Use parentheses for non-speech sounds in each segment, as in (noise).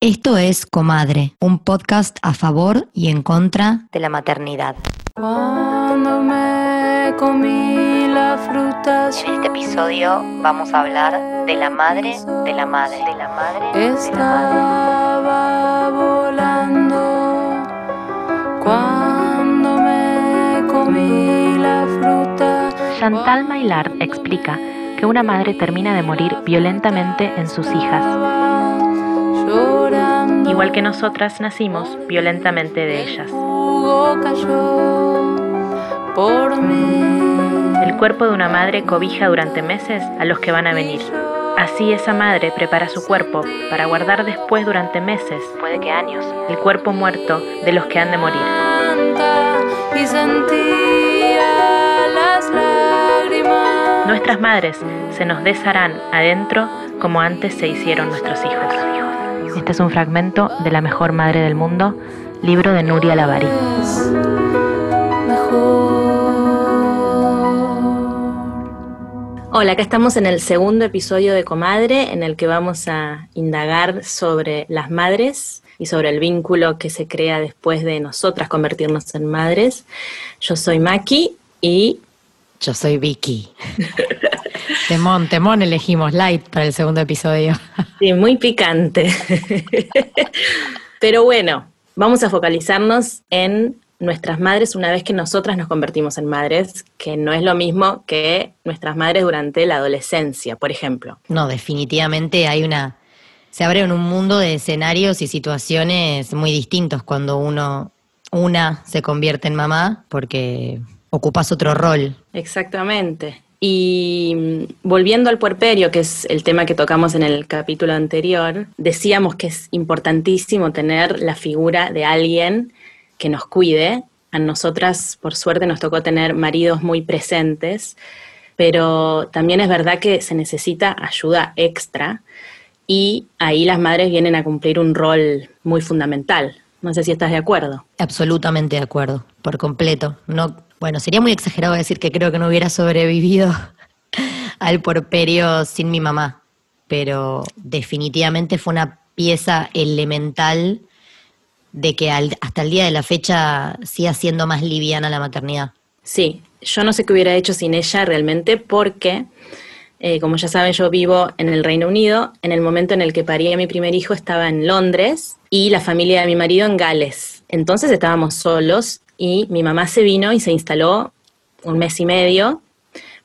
Esto es Comadre, un podcast a favor y en contra de la maternidad. Cuando me comí la fruta En este episodio vamos a hablar de la madre de la madre de la madre de la madre. estaba volando. Cuando me comí la fruta. Chantal Maillard explica que una madre termina de morir violentamente en sus hijas, Llorando. igual que nosotras nacimos violentamente de ellas. Jugo cayó por mí. El cuerpo de una madre cobija durante meses a los que van a venir. Así esa madre prepara su cuerpo para guardar después durante meses, puede que años, el cuerpo muerto de los que han de morir. Canta y sentía las lágrimas. Nuestras madres se nos desharán adentro como antes se hicieron nuestros hijos. Este es un fragmento de La mejor madre del mundo, libro de Nuria Lavari. Mejor. Hola, acá estamos en el segundo episodio de Comadre, en el que vamos a indagar sobre las madres y sobre el vínculo que se crea después de nosotras convertirnos en madres. Yo soy Maki y Yo soy Vicky. (laughs) temón, temón elegimos light para el segundo episodio. sí, muy picante. Pero bueno, vamos a focalizarnos en nuestras madres una vez que nosotras nos convertimos en madres, que no es lo mismo que nuestras madres durante la adolescencia, por ejemplo. No, definitivamente hay una. Se abren un mundo de escenarios y situaciones muy distintos cuando uno, una se convierte en mamá, porque ocupas otro rol. Exactamente. Y mm, volviendo al puerperio, que es el tema que tocamos en el capítulo anterior, decíamos que es importantísimo tener la figura de alguien que nos cuide. A nosotras, por suerte, nos tocó tener maridos muy presentes, pero también es verdad que se necesita ayuda extra y ahí las madres vienen a cumplir un rol muy fundamental. No sé si estás de acuerdo. Absolutamente de acuerdo, por completo. No, bueno, sería muy exagerado decir que creo que no hubiera sobrevivido (laughs) al porperio sin mi mamá, pero definitivamente fue una pieza elemental de que al- hasta el día de la fecha siga siendo más liviana la maternidad. Sí, yo no sé qué hubiera hecho sin ella realmente porque, eh, como ya saben, yo vivo en el Reino Unido. En el momento en el que parí a mi primer hijo estaba en Londres y la familia de mi marido en Gales. Entonces estábamos solos y mi mamá se vino y se instaló un mes y medio.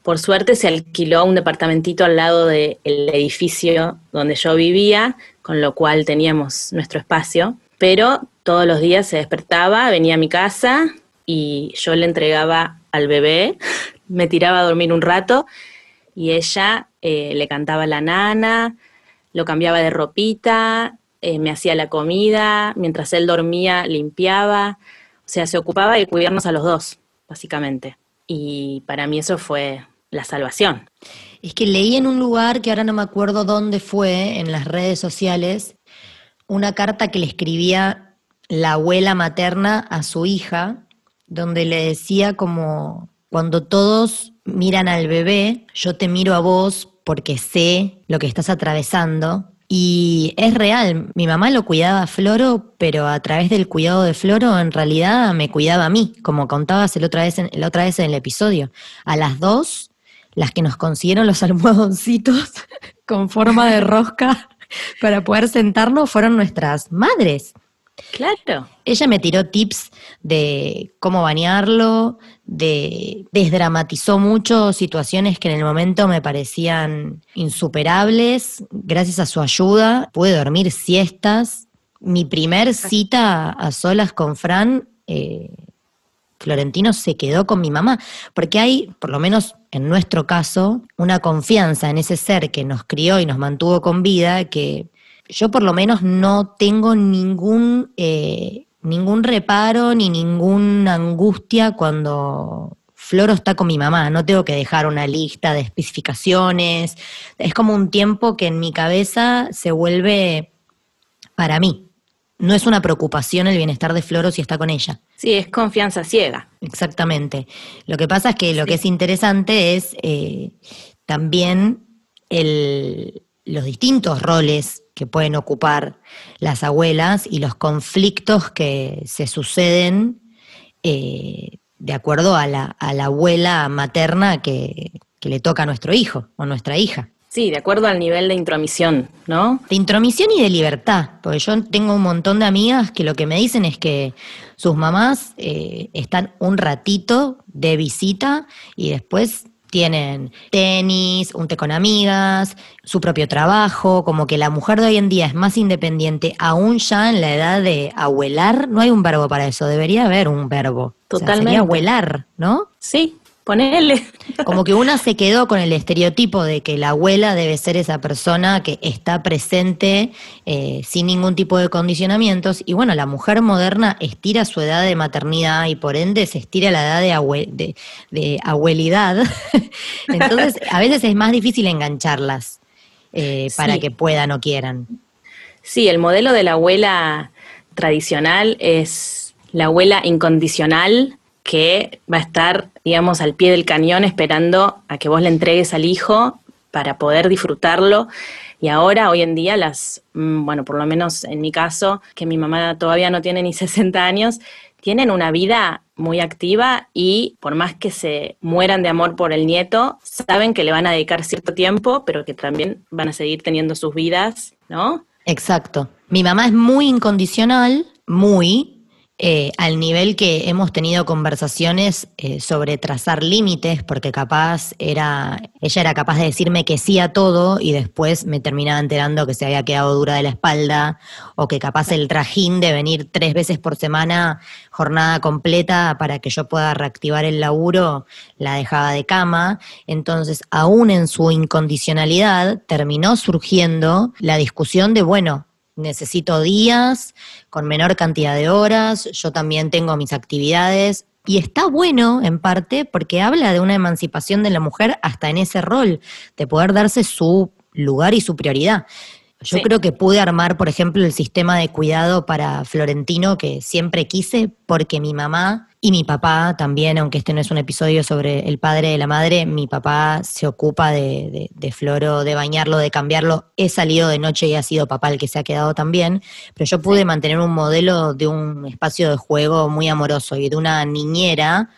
Por suerte se alquiló un departamentito al lado del edificio donde yo vivía, con lo cual teníamos nuestro espacio. Pero todos los días se despertaba, venía a mi casa y yo le entregaba al bebé, (laughs) me tiraba a dormir un rato y ella eh, le cantaba la nana, lo cambiaba de ropita, eh, me hacía la comida, mientras él dormía limpiaba, o sea, se ocupaba de cuidarnos a los dos, básicamente. Y para mí eso fue la salvación. Es que leí en un lugar que ahora no me acuerdo dónde fue, en las redes sociales, una carta que le escribía la abuela materna a su hija, donde le decía como, cuando todos miran al bebé, yo te miro a vos porque sé lo que estás atravesando. Y es real, mi mamá lo cuidaba a Floro, pero a través del cuidado de Floro en realidad me cuidaba a mí, como contabas el otra vez en, la otra vez en el episodio. A las dos, las que nos consiguieron los almohadoncitos (laughs) con forma de rosca para poder sentarnos fueron nuestras madres. Claro. Ella me tiró tips de cómo bañarlo, de desdramatizó mucho situaciones que en el momento me parecían insuperables. Gracias a su ayuda pude dormir siestas. Mi primer cita a solas con Fran, eh, Florentino se quedó con mi mamá, porque hay, por lo menos en nuestro caso, una confianza en ese ser que nos crió y nos mantuvo con vida que yo por lo menos no tengo ningún, eh, ningún reparo ni ninguna angustia cuando Floro está con mi mamá. No tengo que dejar una lista de especificaciones. Es como un tiempo que en mi cabeza se vuelve para mí. No es una preocupación el bienestar de Floro si está con ella. Sí, es confianza ciega. Exactamente. Lo que pasa es que lo Sí. que es interesante es eh, también el, los distintos roles que pueden ocupar las abuelas y los conflictos que se suceden eh, de acuerdo a la, a la abuela materna que, que le toca a nuestro hijo o nuestra hija. Sí, de acuerdo al nivel de intromisión, ¿no? De intromisión y de libertad, porque yo tengo un montón de amigas que lo que me dicen es que sus mamás eh, están un ratito de visita y después tienen tenis, un té con amigas, su propio trabajo, como que la mujer de hoy en día es más independiente, aún ya en la edad de abuelar, no hay un verbo para eso, debería haber un verbo. Totalmente. O sea, sería abuelar, ¿no? Sí, ponele. Como que una se quedó con el estereotipo de que la abuela debe ser esa persona que está presente eh, sin ningún tipo de condicionamientos. Y bueno, la mujer moderna estira su edad de maternidad y por ende se estira la edad de, abue- de, de abuelidad. (laughs) Entonces, a veces es más difícil engancharlas eh, para Sí. que puedan o quieran. Sí, el modelo de la abuela tradicional es la abuela incondicional que va a estar, digamos, al pie del cañón esperando a que vos le entregues al hijo para poder disfrutarlo. Y ahora, hoy en día, las, mm, bueno, por lo menos en mi caso, que mi mamá todavía no tiene ni (laughs) 60 años, tienen una vida muy activa y por más que se mueran de amor por el nieto, saben que le van a dedicar cierto tiempo, pero que también van a seguir teniendo sus vidas, ¿no? Exacto. Mi mamá es muy incondicional, muy, eh, al nivel que hemos tenido conversaciones eh, sobre trazar límites, porque capaz era, ella era capaz de decirme que sí a todo y después me terminaba enterando que se había quedado dura de la espalda, o que capaz el trajín de venir tres veces por semana, jornada completa, para que yo pueda reactivar el laburo, la dejaba de cama. Entonces, aún en su incondicionalidad, terminó surgiendo la discusión de, bueno, necesito días con menor cantidad de horas, yo también tengo mis actividades. Y está bueno, en parte, porque habla de una emancipación de la mujer hasta en ese rol, de poder darse su lugar y su prioridad. Yo Sí. creo que pude armar, por ejemplo, el sistema de cuidado para Florentino que siempre quise, porque mi mamá y mi papá también, aunque este no es un episodio sobre el padre de la madre, mi papá se ocupa de, de, de Floro, de bañarlo, de cambiarlo. He salido de noche y ha sido papá el que se ha quedado también, pero yo pude mantener un modelo de un espacio de juego muy amoroso y de una niñera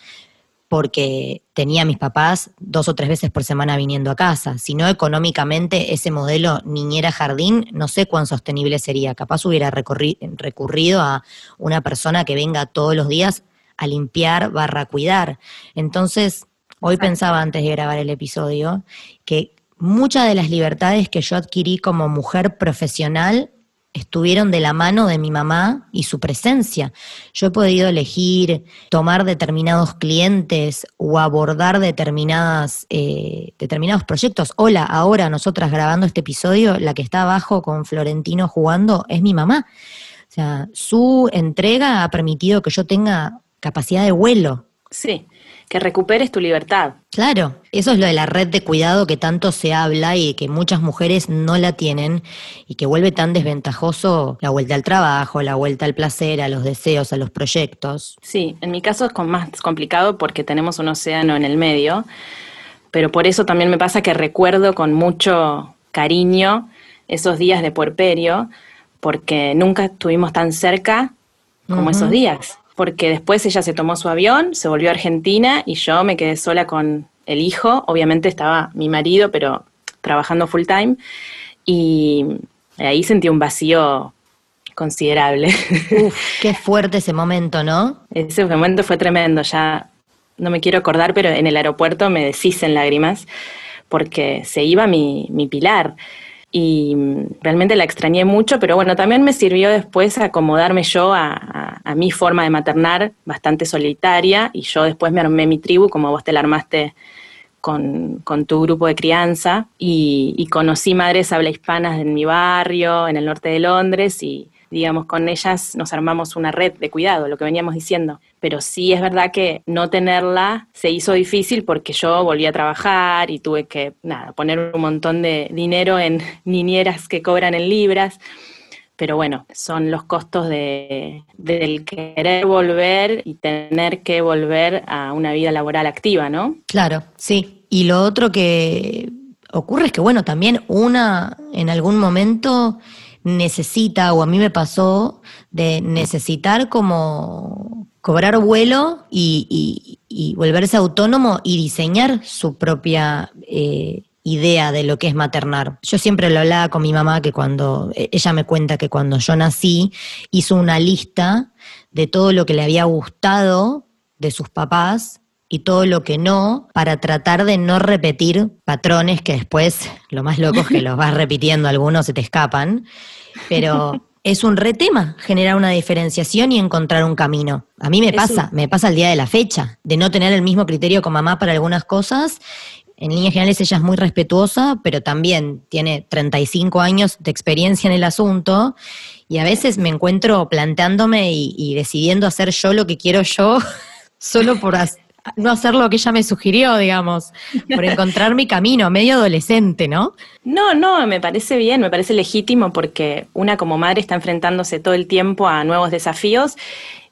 porque tenía a mis papás dos o tres veces por semana viniendo a casa. Si no, económicamente, ese modelo niñera-jardín, no sé cuán sostenible sería. Capaz hubiera recurrido a una persona que venga todos los días a limpiar barra cuidar. Entonces, hoy pensaba antes de grabar el episodio que muchas de las libertades que yo adquirí como mujer profesional estuvieron de la mano de mi mamá y su presencia. Yo he podido elegir tomar determinados clientes o abordar determinadas, eh, determinados proyectos. Hola, ahora nosotras grabando este episodio, la que está abajo con Florentino jugando es mi mamá. O sea, su entrega ha permitido que yo tenga capacidad de vuelo. Sí, que recuperes tu libertad. Claro, eso es lo de la red de cuidado que tanto se habla y que muchas mujeres no la tienen y que vuelve tan desventajoso la vuelta al trabajo, la vuelta al placer, a los deseos, a los proyectos. Sí, en mi caso es con- más complicado porque tenemos un océano en el medio, pero por eso también me pasa que recuerdo con mucho cariño esos días de puerperio, porque nunca estuvimos tan cerca como esos días. Porque después ella se tomó su avión, se volvió a Argentina y yo me quedé sola con el hijo. Obviamente estaba mi marido, pero trabajando full time. Y ahí sentí un vacío considerable. (laughs) Uf, qué fuerte ese momento, ¿no? Ese momento fue tremendo, ya no me quiero acordar, pero en el aeropuerto me deshice en lágrimas porque se iba mi, mi pilar y mm, realmente la extrañé mucho, pero bueno, también me sirvió después acomodarme yo a, mi forma de maternar, bastante solitaria, y yo después me armé mi tribu, como vos te la armaste con, con tu grupo de crianza, y, y conocí madres habla hispanas en mi barrio, en el norte de Londres, y digamos, con ellas nos armamos una red de cuidado, lo que veníamos diciendo. Pero sí es verdad que no tenerla se hizo difícil porque yo volví a trabajar y tuve que, nada, poner un montón de dinero en (laughs) niñeras que cobran en libras. Pero bueno, son los costos de, del querer volver y tener que volver a una vida laboral activa, ¿no? Claro, sí. Y lo otro que ocurre es que, bueno, también una en algún momento necesita, o a mí me pasó, de necesitar como cobrar vuelo y, volverse autónomo y diseñar su propia eh, idea de lo que es maternar. Yo siempre lo hablaba con mi mamá que cuando, e, ella me cuenta que cuando yo nací hizo una lista de todo lo que le había gustado de sus papás y todo lo que no, para tratar de no repetir patrones que después, lo más loco es que los vas repitiendo, algunos se te escapan, pero (laughs) es un re tema generar una diferenciación y encontrar un camino. A mí me pasa, me pasa el día de la fecha, de no tener el mismo criterio con mamá para algunas cosas. En líneas generales ella es muy respetuosa, pero también tiene 35 años de experiencia en el asunto y a veces me encuentro planteándome y, y decidiendo hacer yo lo que quiero yo (laughs) solo por, no hacer lo que ella me sugirió, digamos, por encontrar mi camino, medio adolescente, ¿no? No, no, me parece bien, me parece legítimo porque una como madre está enfrentándose todo el tiempo a nuevos desafíos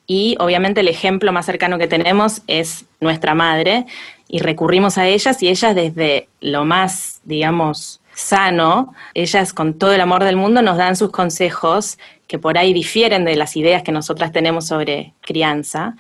y obviamente el ejemplo más cercano que tenemos es nuestra madre y recurrimos a ellas y ellas desde lo más, digamos, sano, ellas con todo el amor del mundo nos dan sus consejos que por ahí difieren de las ideas que nosotras tenemos sobre crianza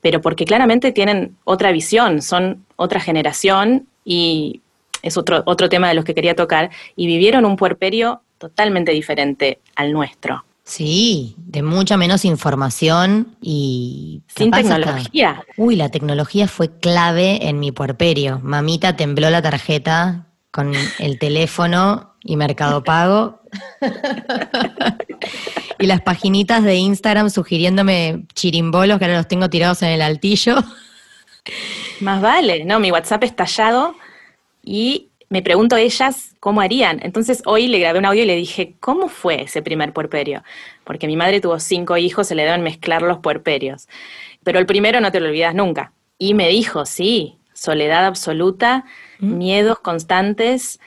pero porque claramente tienen otra visión, son otra generación y es otro, otro tema de los que quería tocar, y vivieron un puerperio totalmente diferente al nuestro. Sí, de mucha menos información y... Sin tecnología. uy, la tecnología fue clave en mi puerperio. Mamita tembló la tarjeta con el teléfono y Mercado Pago. y las paginitas de Instagram sugiriéndome chirimbolos que ahora los tengo tirados en el altillo. Más vale, no, mi WhatsApp es tallado y me pregunto ellas cómo harían. Entonces hoy le grabé un audio y le dije, ¿cómo fue ese primer puerperio? Porque mi madre tuvo cinco hijos, se le deben mezclar los puerperios. Pero el primero no te lo olvidas nunca. Y me dijo, sí, soledad absoluta, mm. miedos constantes.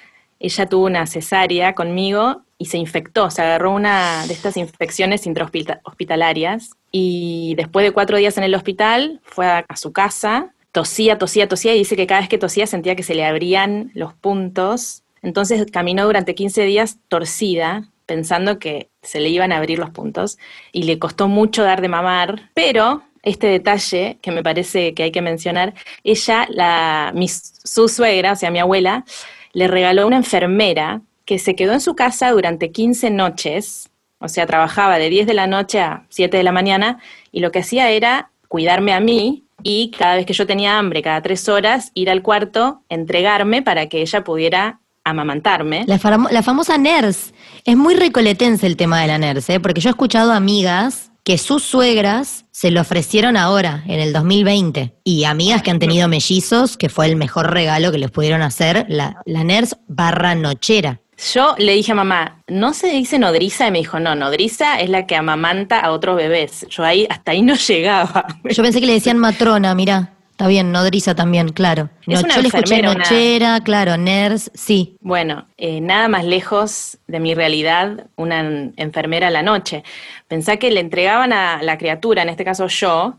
Ella tuvo una cesárea conmigo y se infectó, se agarró una de estas infecciones intrahospitalarias y después de cuatro días en el hospital fue a, su casa, tosía, tosía, tosía y dice que cada vez que tosía sentía que se le abrían los puntos. Entonces caminó durante 15 días torcida, pensando que se le iban a abrir los puntos y le costó mucho dar de mamar, pero este detalle que me parece que hay que mencionar, ella, la, mi, su suegra, o sea, mi abuela, le regaló una enfermera que se quedó en su casa durante 15 noches, o sea, trabajaba de 10 de la noche a 7 de la mañana, y lo que hacía era cuidarme a mí y cada vez que yo tenía hambre, cada tres horas, ir al cuarto, entregarme para que ella pudiera amamantarme. La, la famosa NERS. Es muy recoletense el tema de la NERS, ¿eh? porque yo he escuchado amigas que sus suegras se lo ofrecieron ahora, en el 2020. Y amigas que han tenido mellizos, que fue el mejor regalo que les pudieron hacer, la, la NERS barra nochera. Yo le dije a mamá, ¿no se dice nodriza? Y me dijo, no, nodriza es la que amamanta a otros bebés. Yo ahí, hasta ahí no (laughs) llegaba. Yo pensé que le decían matrona, mira. Está bien, nodriza también, claro. Es una yo le escuché nochera, claro, ners, sí. Bueno, eh, nada más lejos de mi realidad una enfermera a la noche. Pensá que le entregaban a la criatura, en este caso yo,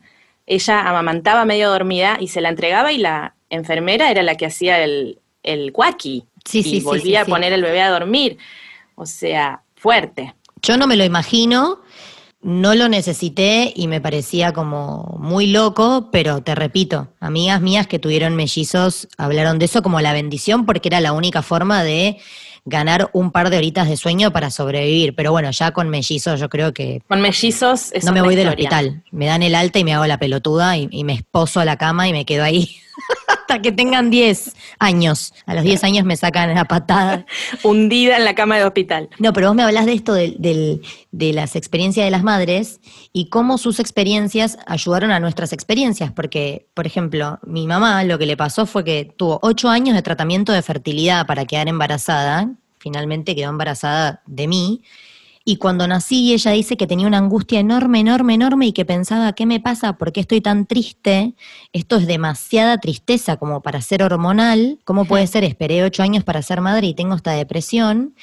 ella amamantaba medio dormida y se la entregaba y la enfermera era la que hacía el, el cuaki y volvía a poner el bebé a dormir. O sea, fuerte. Yo no me lo imagino, no lo necesité y me parecía como muy loco, pero te repito, amigas mías que tuvieron mellizos hablaron de eso como la bendición porque era la única forma de ganar un par de horitas de sueño para sobrevivir. Pero bueno, ya con mellizos yo creo que... Con mellizos es No me voy del hospital. Me dan el alta y me hago la pelotuda y, y me esposo a la cama y me quedo ahí (laughs) hasta que tengan 10 años. A los 10 años me sacan la patada. (laughs) Hundida en la cama de hospital. No, pero vos me hablas de esto, de, de las experiencias de las madres y cómo sus experiencias ayudaron a nuestras experiencias. Porque, por ejemplo, mi mamá lo que le pasó fue que tuvo 8 años de tratamiento de fertilidad para quedar embarazada. Finalmente quedó embarazada de mí. Y cuando nací, ella dice que tenía una angustia enorme, enorme, enorme y que pensaba, ¿qué me pasa? ¿Por qué estoy tan triste? Esto es demasiada tristeza como para ser hormonal. ¿Cómo puede ser? Esperé ocho años para ser madre y tengo esta depresión.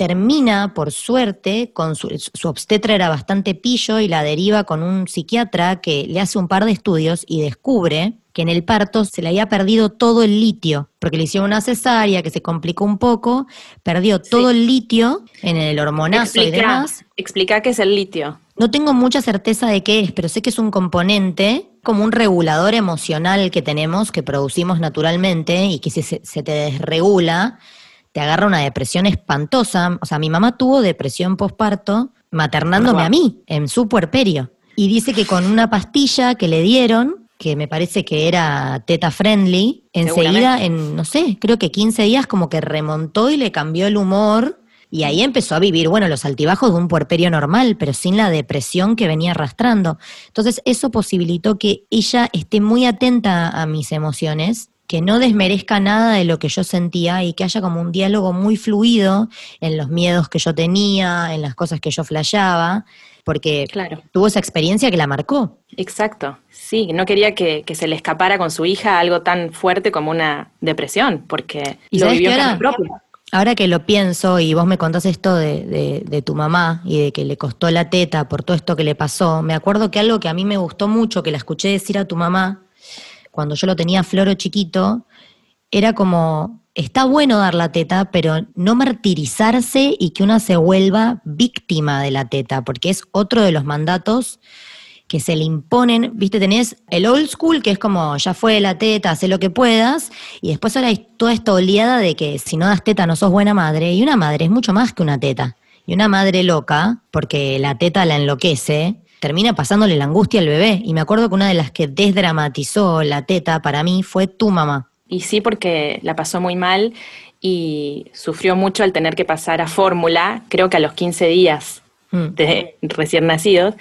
Termina, por suerte, con su, su obstetra era bastante pillo y la deriva con un psiquiatra que le hace un par de estudios y descubre que en el parto se le había perdido todo el litio, porque le hicieron una cesárea que se complicó un poco, perdió todo el litio en el hormonazo y demás. Explica qué es el litio. No tengo mucha certeza de qué es, pero sé que es un componente como un regulador emocional que tenemos, que producimos naturalmente y que si se, se te desregula, te agarra una depresión espantosa. O sea, mi mamá tuvo depresión posparto maternándome a mí en su puerperio. Y dice que con una pastilla que le dieron, que me parece que era teta friendly, enseguida, en, no sé, creo que 15 días como que remontó y le cambió el humor. Y ahí empezó a vivir, bueno, los altibajos de un puerperio normal, pero sin la depresión que venía arrastrando. Entonces, eso posibilitó que ella esté muy atenta a mis emociones que no desmerezca nada de lo que yo sentía y que haya como un diálogo muy fluido en los miedos que yo tenía, en las cosas que yo flasheaba, porque Claro. tuvo esa experiencia que la marcó. Exacto. Sí, no quería que, que se le escapara con su hija algo tan fuerte como una depresión, porque ¿Y lo vivió en propia. Ahora que lo pienso y vos me contás esto de, de- de tu mamá y de que le costó la teta por todo esto que le pasó, me acuerdo que algo que a mí me gustó mucho, que la escuché decir a tu mamá, cuando yo lo tenía floro chiquito, era como, está bueno dar la teta, pero no martirizarse y que una se vuelva víctima de la teta, porque es otro de los mandatos que se le imponen, viste, tenés el old school, que es como, ya fue la teta, haz lo que puedas, y después ahora hay toda esta oleada de que si no das teta no sos buena madre, y una madre es mucho más que una teta. Y una madre loca, porque la teta la enloquece, termina pasándole la angustia al bebé. Y me acuerdo que una de las que desdramatizó la teta para mí fue tu mamá. Y sí, porque la pasó muy mal y sufrió mucho al tener que pasar a fórmula, creo que a los 15 días Mm. de recién nacidos,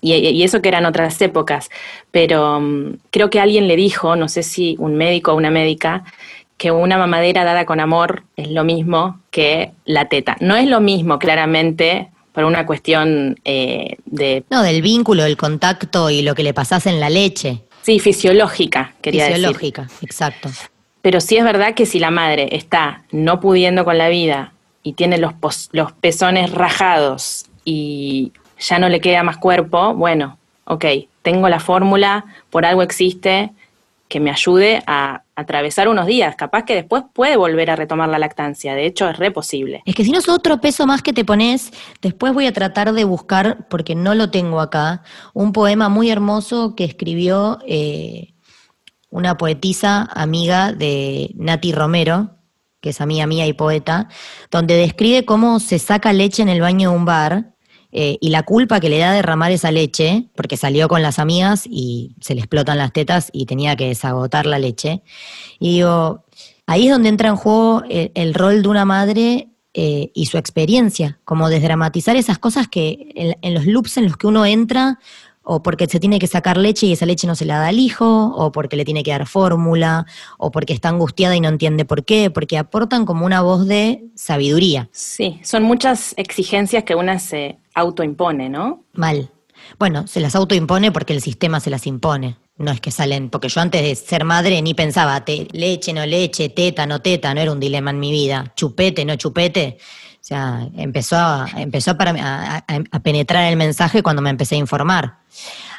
y, y eso que eran otras épocas. Pero mm, creo que alguien le dijo, no sé si un médico o una médica, que una mamadera dada con amor es lo mismo que la teta. No es lo mismo, claramente, por una cuestión eh, de, No, del vínculo, del contacto y lo que le pasás en la leche. sí, fisiológica, quería decir. Fisiológica, exacto. Pero sí es verdad que si la madre está no pudiendo con la vida y tiene los, pos- los pezones rajados y ya no le queda más cuerpo, bueno, ok, tengo la fórmula, por algo existe, que me ayude a atravesar unos días. Capaz que después puede volver a retomar la lactancia. De hecho, es re posible. Es que si no es otro peso más que te pones, después voy a tratar de buscar, porque no lo tengo acá, un poema muy hermoso que escribió eh, una poetisa amiga de Nati Romero, que es amiga mía y poeta, donde describe cómo se saca leche en el baño de un bar eh, y la culpa que le da derramar esa leche, porque salió con las amigas y se le explotan las tetas y tenía que desagotar la leche. Y digo, ahí es donde entra en juego el, rol de una madre eh, y su experiencia, como desdramatizar esas cosas que en, en los loops en los que uno entra, o porque se tiene que sacar leche y esa leche no se la da al hijo, o porque le tiene que dar fórmula, o porque está angustiada y no entiende por qué, porque aportan como una voz de sabiduría. Sí, son muchas exigencias que una se autoimpone, ¿no? Mal. Bueno, se las autoimpone porque el sistema se las impone. No es que salen, porque yo antes de ser madre ni pensaba, te, leche, no leche, teta, no teta, no era un dilema en mi vida. Chupete, no chupete. O sea, empezó, a, empezó para, a, penetrar el mensaje cuando me empecé a informar.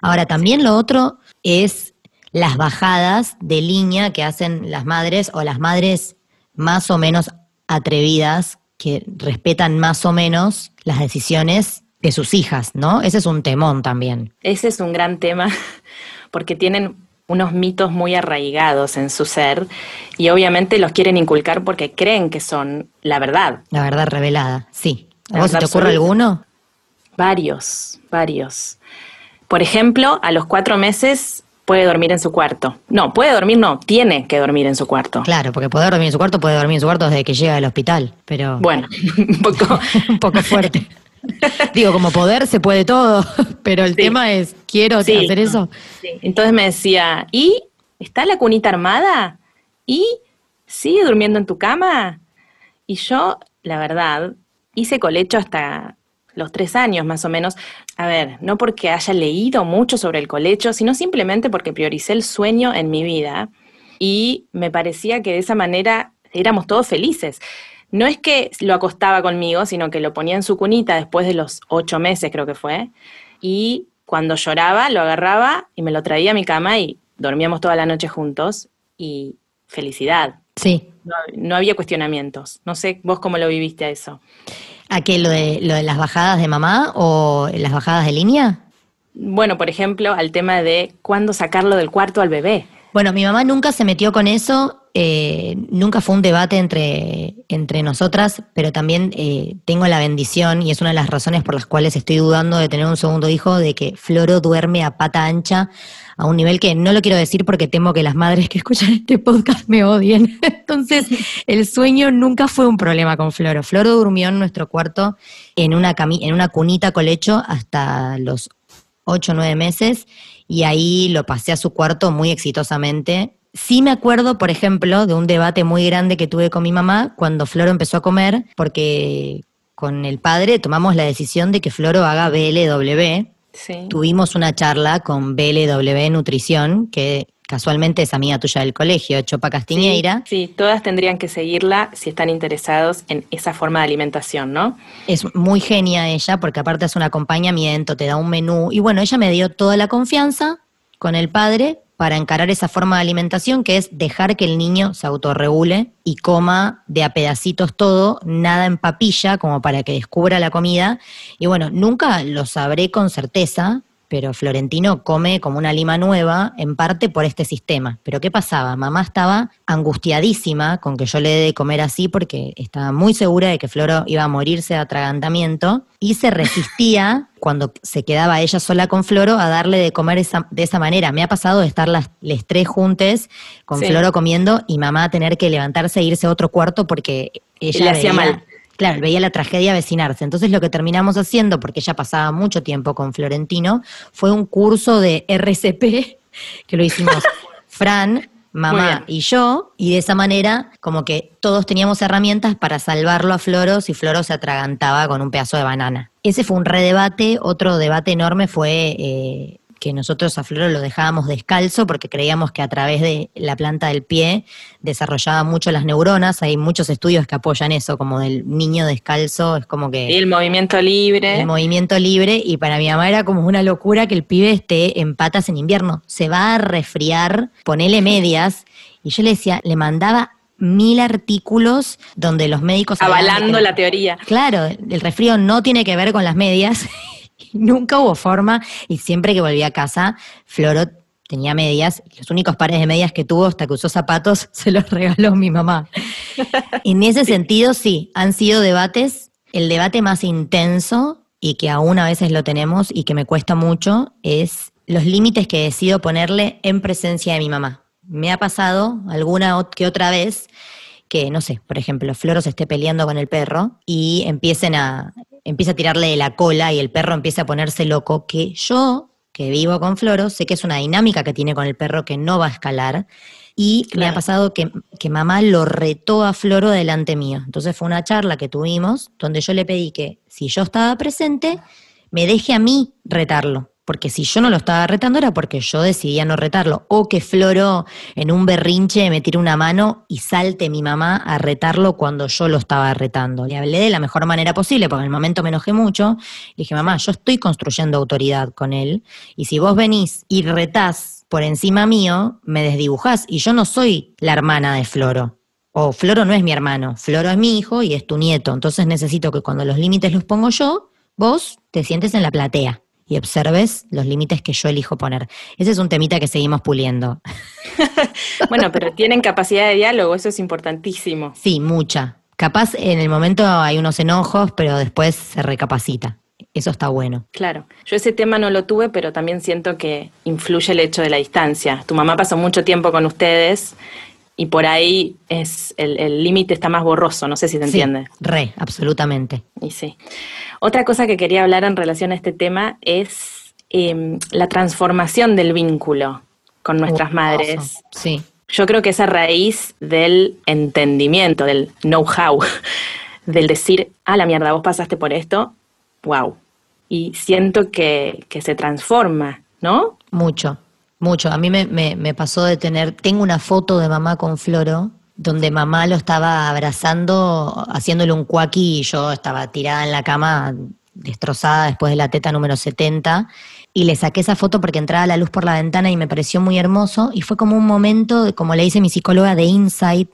Ahora, también lo otro es las bajadas de línea que hacen las madres o las madres más o menos atrevidas que respetan más o menos las decisiones de sus hijas, ¿no? Ese es un temón también. Ese es un gran tema (laughs) porque tienen unos mitos muy arraigados en su ser y obviamente los quieren inculcar porque creen que son la verdad. La verdad revelada, sí. ¿A vos se te ocurre alguno? Varios, varios. Por ejemplo, a los cuatro meses puede dormir en su cuarto. No, puede dormir, no, tiene que dormir en su cuarto. Claro, porque poder dormir en su cuarto puede dormir en su cuarto desde que llega del hospital, pero Bueno, (laughs) un poco. (laughs) un poco fuerte. (laughs) Digo, como poder se puede todo, (laughs) pero el Sí. tema es, ¿quiero Sí. hacer eso? Sí. Entonces me decía, ¿y está la cunita armada? ¿Y sigue durmiendo en tu cama? Y yo, la verdad, hice colecho hasta los tres años más o menos. A ver, no porque haya leído mucho sobre el colecho, sino simplemente porque prioricé el sueño en mi vida y me parecía que de esa manera éramos todos felices. No es que lo acostaba conmigo, sino que lo ponía en su cunita después de los ocho meses, creo que fue, y cuando lloraba lo agarraba y me lo traía a mi cama y dormíamos toda la noche juntos y felicidad. Sí. No, no había cuestionamientos. No sé vos cómo lo viviste a eso. ¿A qué? ¿Lo de, ¿Lo de las bajadas de mamá o las bajadas de línea? Bueno, por ejemplo, al tema de cuándo sacarlo del cuarto al bebé. Bueno, mi mamá nunca se metió con eso, eh, nunca fue un debate entre, entre nosotras, pero también eh, tengo la bendición, y es una de las razones por las cuales estoy dudando de tener un segundo hijo, de que Floro duerme a pata ancha a un nivel que no lo quiero decir porque temo que las madres que escuchan este podcast me odien. (laughs) Entonces, el sueño nunca fue un problema con Floro. Floro durmió en nuestro cuarto en una, cami en una cunita colecho hasta los ocho o nueve meses y ahí lo pasé a su cuarto muy exitosamente. Sí me acuerdo, por ejemplo, de un debate muy grande que tuve con mi mamá cuando Floro empezó a comer, porque con el padre tomamos la decisión de que Floro haga BLW. Sí. Tuvimos una charla con BLW Nutrición, que casualmente es amiga tuya del colegio, Chopa Castiñeira. Sí, sí, todas tendrían que seguirla si están interesados en esa forma de alimentación, ¿no? Es muy genia ella, porque aparte hace un acompañamiento, te da un menú. Y bueno, ella me dio toda la confianza con el padre para encarar esa forma de alimentación, que es dejar que el niño se autorregule y coma de a pedacitos todo, nada en papilla, como para que descubra la comida. Y bueno, nunca lo sabré con certeza, pero Florentino come como una lima nueva, en parte por este sistema. Pero ¿qué pasaba? Mamá estaba angustiadísima con que yo le dé de comer así porque estaba muy segura de que Floro iba a morirse de atragantamiento y se resistía (laughs) cuando se quedaba ella sola con Floro a darle de comer esa- de esa manera. Me ha pasado de estar las les tres juntes con Sí. Floro comiendo y mamá tener que levantarse e irse a otro cuarto porque ella Le hacía mal. Claro, veía la tragedia avecinarse. Entonces lo que terminamos haciendo, porque ella pasaba mucho tiempo con Florentino, fue un curso de RCP, (laughs) que lo hicimos (laughs) Fran, mamá y yo, y de esa manera como que todos teníamos herramientas para salvarlo a Floro si Floro se atragantaba con un pedazo de banana. Ese fue un redebate, otro debate enorme fue... eh, que nosotros a Floro lo dejábamos descalzo porque creíamos que a través de la planta del pie desarrollaba mucho las neuronas. Hay muchos estudios que apoyan eso, como del niño descalzo, es como que Y el movimiento libre. el movimiento libre. Y para mi mamá era como una locura que el pibe esté en patas en invierno. Se va a resfriar, ponele medias. Y yo le decía, le mandaba mil artículos donde los médicos... avalando que- la teoría. Claro, el resfrío no tiene que ver con las medias. (laughs) (laughs) Nunca hubo forma y siempre que volvía a casa, Floro tenía medias. Los únicos pares de medias que tuvo hasta que usó zapatos (laughs) se los regaló mi mamá. En ese sentido, sí, han sido debates. El debate más intenso y que aún a veces lo tenemos y que me cuesta mucho es los límites que decido ponerle en presencia de mi mamá. Me ha pasado alguna que otra vez que, no sé, por ejemplo, Floro se esté peleando con el perro y empiecen a, empieza a tirarle de la cola y el perro empieza a ponerse loco, que yo, que vivo con Floro, sé que es una dinámica que tiene con el perro que no va a escalar. Y me ha pasado que, que mamá lo retó a Floro delante mío. Entonces fue una charla que tuvimos donde yo le pedí que si yo estaba presente, me deje a mí retarlo. Porque si yo no lo estaba retando era porque yo decidía no retarlo. O que Floro en un berrinche me tire una mano y salte mi mamá a retarlo cuando yo lo estaba retando. Le hablé de la mejor manera posible, porque en el momento me enojé mucho. Le dije, mamá, yo estoy construyendo autoridad con él. Y si vos venís y retás por encima mío, me desdibujás. Y yo no soy la hermana de Floro. O Floro no es mi hermano, Floro es mi hijo y es tu nieto. Entonces necesito que cuando los límites los pongo yo, vos te sientes en la platea y observes los límites que yo elijo poner. Ese es un temita que seguimos puliendo. (laughs) Bueno, pero tienen capacidad de diálogo, eso es importantísimo. Sí, mucha. Capaz en el momento hay unos enojos, pero después se recapacita. Eso está bueno. Claro, yo ese tema no lo tuve, pero también siento que influye el hecho de la distancia. Tu mamá pasó mucho tiempo con ustedes y por ahí es el límite está más borroso, no sé si Sí, entiende. re, absolutamente. Y sí. Otra cosa que quería hablar en relación a este tema es em, la transformación del vínculo con nuestras Hermoso. madres. Sí, Yo creo que es a raíz del entendimiento, del know-how, (laughs) del decir, ah, la mierda, vos pasaste por esto, wow. Y siento que, que se transforma, ¿no? mucho, mucho. A mí me, me- me pasó de tener, tengo una foto de mamá con Floro, donde mamá lo estaba abrazando, haciéndole un cuaqui y yo estaba tirada en la cama destrozada después de la teta número 70 y le saqué esa foto porque entraba la luz por la ventana y me pareció muy hermoso y fue como un momento, como le dice mi psicóloga, de insight,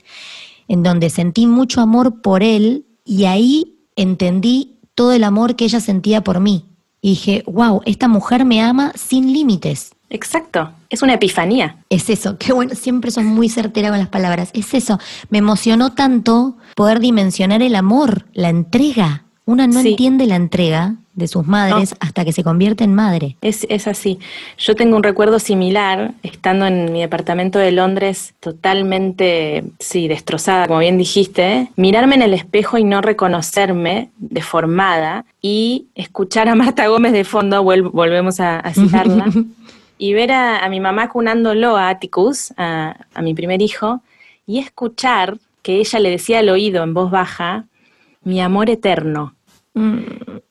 en donde sentí mucho amor por él y ahí entendí todo el amor que ella sentía por mí. Y dije, wow, esta mujer me ama sin límites. Exacto, es una epifanía. Es eso, qué bueno, siempre son muy certera con las palabras. Es eso, me emocionó tanto poder dimensionar el amor, la entrega. Una no Sí. entiende la entrega de sus madres hasta que se convierte en madre. Es, es así. Yo tengo un recuerdo similar, estando en mi departamento de Londres, totalmente, sí, destrozada, como bien dijiste, mirarme en el espejo y no reconocerme, deformada, y escuchar a Marta Gómez de fondo, volvemos a, a citarla, (laughs) y ver a, a mi mamá cunándolo a Atticus, a, a mi primer hijo, y escuchar que ella le decía al oído en voz baja, mi amor eterno. Mm,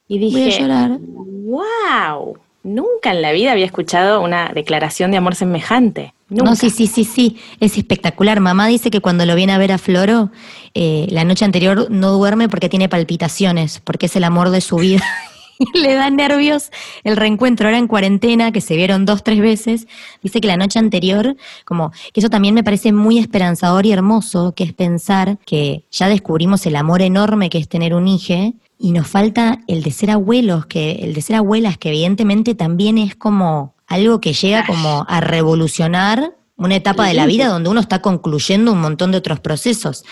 Y Voy a dije, llorar. wow, nunca en la vida había escuchado una declaración de amor semejante. Nunca. No, sí, sí, sí, sí, es espectacular. Mamá dice que cuando lo viene a ver a Floro, eh, la noche anterior no duerme porque tiene palpitaciones, porque es el amor de su vida. (laughs) (laughs) Le da nervios el reencuentro ahora en cuarentena, que se vieron dos, tres veces. Dice que la noche anterior, como que eso también me parece muy esperanzador y hermoso, que es pensar que ya descubrimos el amor enorme que es tener un hijo y nos falta el de ser abuelos, que el de ser abuelas, que evidentemente también es como algo que llega como a revolucionar una etapa de la vida donde uno está concluyendo un montón de otros procesos.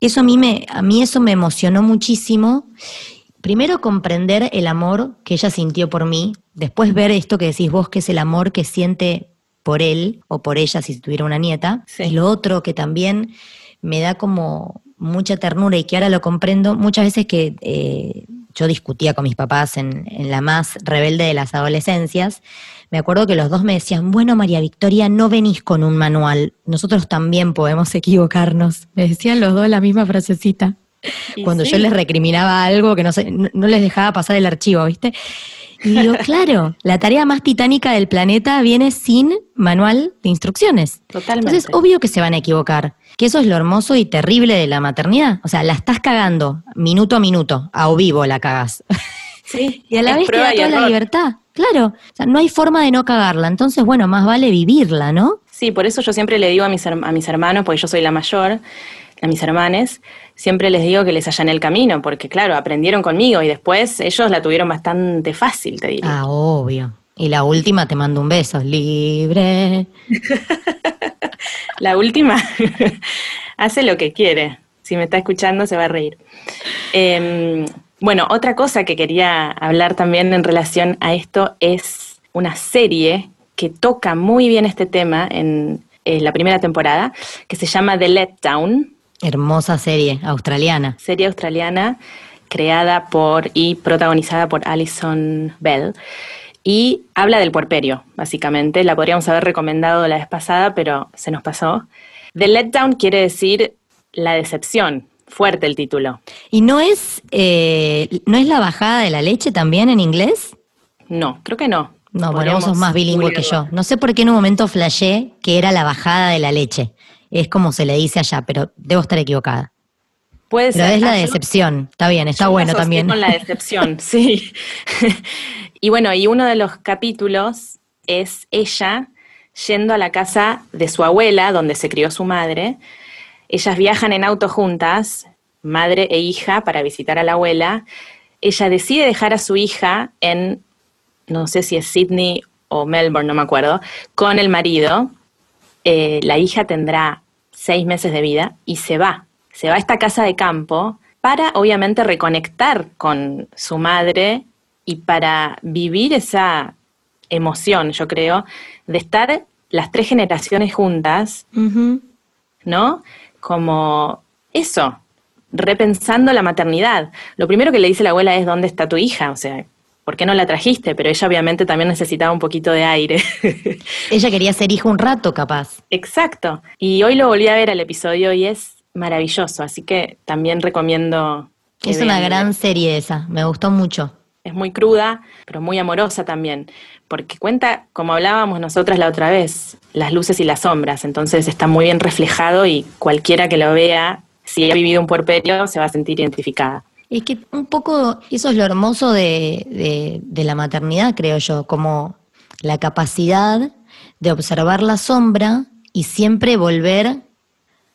Eso a mí me, a mí eso me emocionó muchísimo. Primero comprender el amor que ella sintió por mí, después ver esto que decís vos, que es el amor que siente por él o por ella si tuviera una nieta. Sí. Y lo otro que también me da como mucha ternura y que ahora lo comprendo, muchas veces que eh, yo discutía con mis papás en, en la más rebelde de las adolescencias, me acuerdo que los dos me decían, bueno María Victoria, no venís con un manual, nosotros también podemos equivocarnos. Me decían los dos la misma frasecita Y cuando sí. yo les recriminaba algo que no, sé, no, les dejaba pasar el archivo, ¿viste? Y digo, (laughs) claro, la tarea más titánica del planeta viene sin manual de instrucciones. Totalmente. Entonces, obvio que se van a equivocar. Que eso es lo hermoso y terrible de la maternidad. O sea, la estás cagando minuto a minuto, a o vivo la cagas. Sí, (laughs) Y a la vez te da toda la libertad. Claro, o sea, no hay forma de no cagarla. Entonces, bueno, más vale vivirla, ¿no? Sí, por eso yo siempre le digo a mis, a mis hermanos, porque yo soy la mayor, a mis hermanes, siempre les digo que les hallan el camino, porque claro, aprendieron conmigo y después ellos la tuvieron bastante fácil, te diría. Ah, obvio. Y la última te mando un beso. Libre. (laughs) La última (laughs) hace lo que quiere. Si me está escuchando se va a reír. Eh, bueno, otra cosa que quería hablar también en relación a esto es una serie que toca muy bien este tema en, eh, la primera temporada, que se llama The Letdown, Hermosa serie australiana. serie australiana creada por y protagonizada por Alison Bell. Y habla del puerperio, básicamente. La podríamos haber recomendado la vez pasada, pero se nos pasó. The letdown quiere decir la decepción. Fuerte el título. ¿Y no es, eh, no es la bajada de la leche también en inglés? No, creo que no. No, bueno, vos sos más bilingüe que yo. No sé por qué en un momento flashé que era la bajada de la leche. Es como se le dice allá, pero debo estar equivocada. Puede Pero ser. es la Ah, yo- decepción. Está bien, está Yo bueno también. Con la decepción, (laughs) sí. (laughs) y bueno, y uno de los capítulos es ella yendo a la casa de su abuela, donde se crió su madre. Ellas viajan en auto juntas, madre e hija, para visitar a la abuela. Ella decide dejar a su hija en, no sé si es Sydney o Melbourne, no me acuerdo, con el marido. Eh, la hija tendrá seis meses de vida y se va. Se va a esta casa de campo para, obviamente, reconectar con su madre y para vivir esa emoción, yo creo, de estar las tres generaciones juntas. ¿no? Como eso, repensando la maternidad. Lo primero que le dice la abuela es, ¿dónde está tu hija? O sea, ¿por qué no la trajiste? Pero ella obviamente también necesitaba un poquito de aire. (laughs) Ella quería ser hija un rato, capaz. Exacto. Y hoy lo volví a ver al episodio y es maravilloso, así que también recomiendo. que Es una gran serie esa, me gustó mucho. Es muy cruda, pero muy amorosa también, porque cuenta, como hablábamos nosotras la otra vez, las luces y las sombras, entonces está muy bien reflejado y cualquiera que lo vea, si ha vivido un puerperio, se va a sentir identificada. Es que un poco eso es lo hermoso de, de- de la maternidad, creo yo, como la capacidad de observar la sombra y siempre volver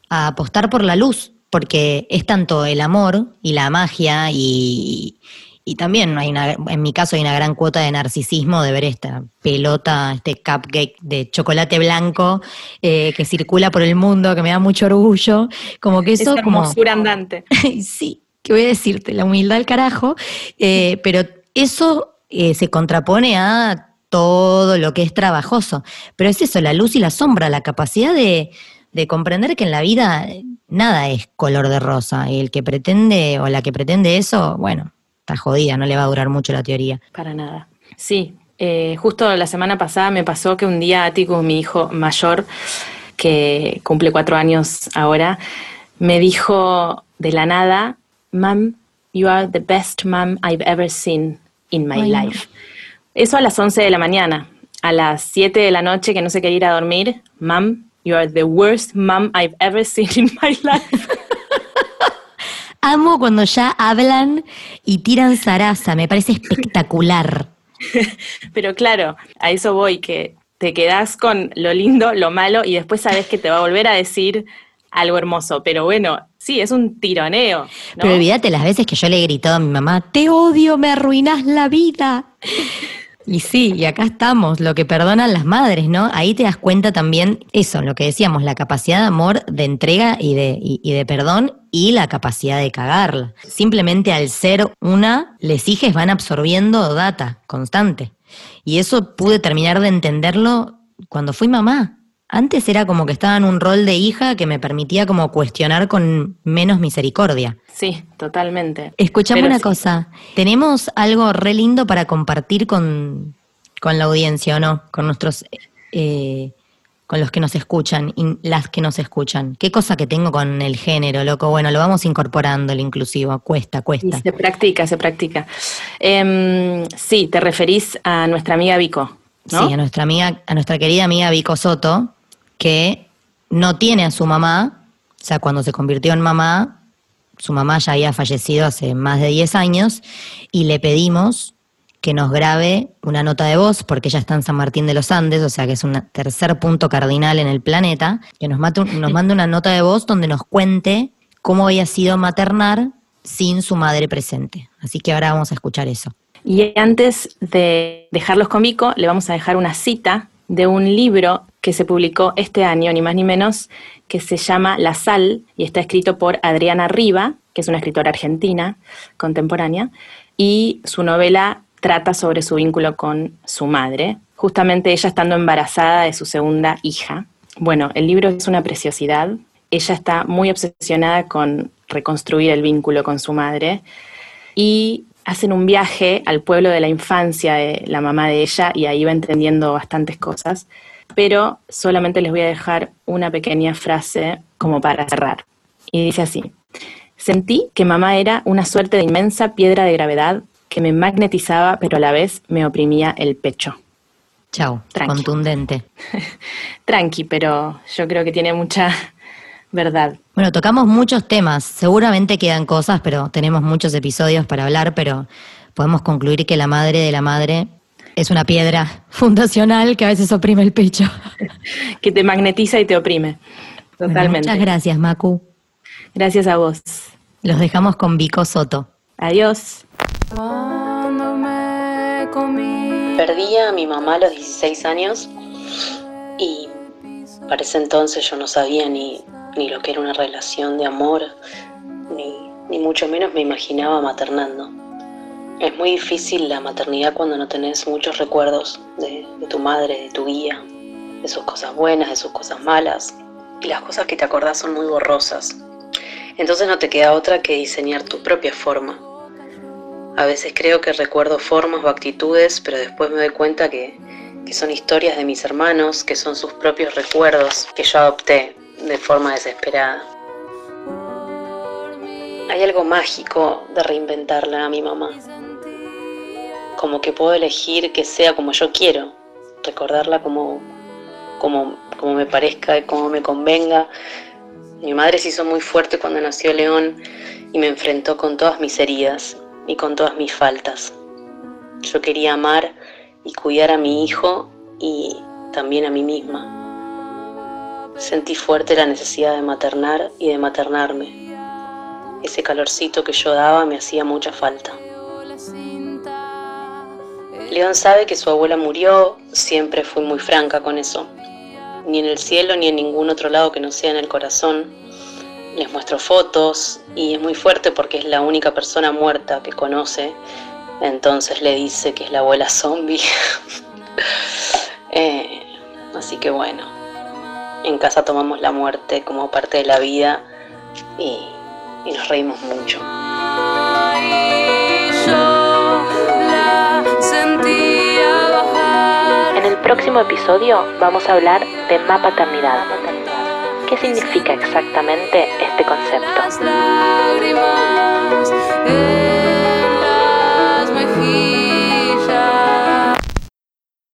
a apostar por la luz, porque es tanto el amor y la magia y, y también hay una, en mi caso hay una gran cuota de narcisismo de ver esta pelota, este cupcake de chocolate blanco eh, que circula por el mundo, que me da mucho orgullo, como que eso Esa como... andante. (laughs) sí, ¿qué voy a decirte? La humildad al carajo. Eh, pero eso eh, se contrapone a todo lo que es trabajoso. Pero es eso, la luz y la sombra, la capacidad de, de comprender que en la vida eh, nada es color de rosa. Y el que pretende o la que pretende eso, bueno, está jodida, no le va a durar mucho la teoría. Para nada. Sí, justo la semana pasada me pasó que un día Ático, mi hijo mayor, que cumple cuatro años ahora, me dijo de la nada, Mom, you are the best mom I've ever seen in my Ay, no. life. Eso a las 11 de la mañana. A las 7 de la noche que no se quería ir a dormir, Mom, you are the worst mom I've ever seen in my life. (laughs) Amo cuando ya hablan y tiran zaraza, me parece espectacular. (laughs) Pero claro, a eso voy, que te quedás con lo lindo, lo malo y después sabes que te va a volver a decir algo hermoso. Pero bueno, sí, es un tironeo. ¿no? Pero olvídate las veces que yo le he gritado a mi mamá, te odio, me arruinás la vida. Y sí, y acá estamos, lo que perdonan las madres, ¿no? Ahí te das cuenta también eso, lo que decíamos, la capacidad de amor, de entrega y de, y, y de perdón y la capacidad de cagarla. Simplemente al ser una, les hijes van absorbiendo data constante. Y eso pude terminar de entenderlo cuando fui mamá. Antes era como que estaba en un rol de hija que me permitía como cuestionar con menos misericordia. Sí, totalmente. Escuchame Pero una sí. cosa, tenemos algo re lindo para compartir con, con la audiencia, ¿o no? Con nuestros, eh, con los que nos escuchan, y las que nos escuchan. ¿Qué cosa que tengo con el género, loco? Bueno, lo vamos incorporando, el inclusivo, cuesta, Y cuesta. se practica, se practica. Em, sí, te referís a nuestra amiga Vico, ¿no? Sí, a nuestra amiga, a nuestra querida amiga Vico Soto, que no tiene a su mamá, o sea, cuando se convirtió en mamá, su mamá ya había fallecido hace más de 10 años, y le pedimos que nos grabe una nota de voz, porque ella está en San Martín de los Andes, o sea que es un tercer punto cardinal en el planeta, que nos, mate nos (laughs) mande una nota de voz donde nos cuente cómo había sido maternar sin su madre presente. Así que ahora vamos a escuchar eso. Y antes de dejarlos con Vico, le vamos a dejar una cita de un libro que se publicó este año, ni más ni menos, que se llama La Sal y está escrito por Adriana Riva, que es una escritora argentina contemporánea, y su novela trata sobre su vínculo con su madre, justamente ella estando embarazada de su segunda hija. Bueno, el libro es una preciosidad. Ella está muy obsesionada con reconstruir el vínculo con su madre y hacen un viaje al pueblo de la infancia de la mamá de ella y ahí va entendiendo bastantes cosas, pero solamente les voy a dejar una pequeña frase como para cerrar. Y dice así, sentí que mamá era una suerte de inmensa piedra de gravedad que me magnetizaba pero a la vez me oprimía el pecho. Tranqui. contundente. (laughs) Tranqui, pero yo creo que tiene mucha verdad. Bueno, tocamos muchos temas, seguramente quedan cosas, pero tenemos muchos episodios para hablar, pero podemos concluir que la madre de la madre es una piedra (laughs) fundacional que a veces oprime el pecho. (laughs) Que te magnetiza y te oprime. Bueno, Totalmente. muchas gracias, Macu. Gracias a vos. Los dejamos con Vico Soto. Adiós. Cuando me comí Perdí a mi mamá a los 16 años y para ese entonces yo no sabía ni, ni lo que era una relación de amor, ni, ni mucho menos me imaginaba maternando. Es muy difícil la maternidad cuando no tenés muchos recuerdos de, tu madre, de tu guía, de sus cosas buenas, de sus cosas malas. Y las cosas que te acordás son muy borrosas. Entonces no te queda otra que diseñar tu propia forma. A veces creo que recuerdo formas o actitudes, pero después me doy cuenta que, que son historias de mis hermanos, que son sus propios recuerdos que yo adopté de forma desesperada. Hay algo mágico de reinventarla a mi mamá. Como que puedo elegir que sea como yo quiero, recordarla como, como, como me parezca y como me convenga. Mi madre se hizo muy fuerte cuando nació León y me enfrentó con todas mis heridas y con todas mis faltas. Yo quería amar y cuidar a mi hijo y también a mí misma. Sentí fuerte la necesidad de maternar y de maternarme. Ese calorcito que yo daba me hacía mucha falta. León sabe que su abuela murió, siempre fui muy franca con eso. Ni en el cielo ni en ningún otro lado que no sea en el corazón. Les muestro fotos y es muy fuerte porque es la única persona muerta que conoce. Entonces le dice que es la abuela zombie. (laughs) Eh, así que bueno, en casa tomamos la muerte como parte de la vida y, nos reímos mucho. En el próximo episodio vamos a hablar de mapaternidad. ¿Qué significa exactamente este concepto?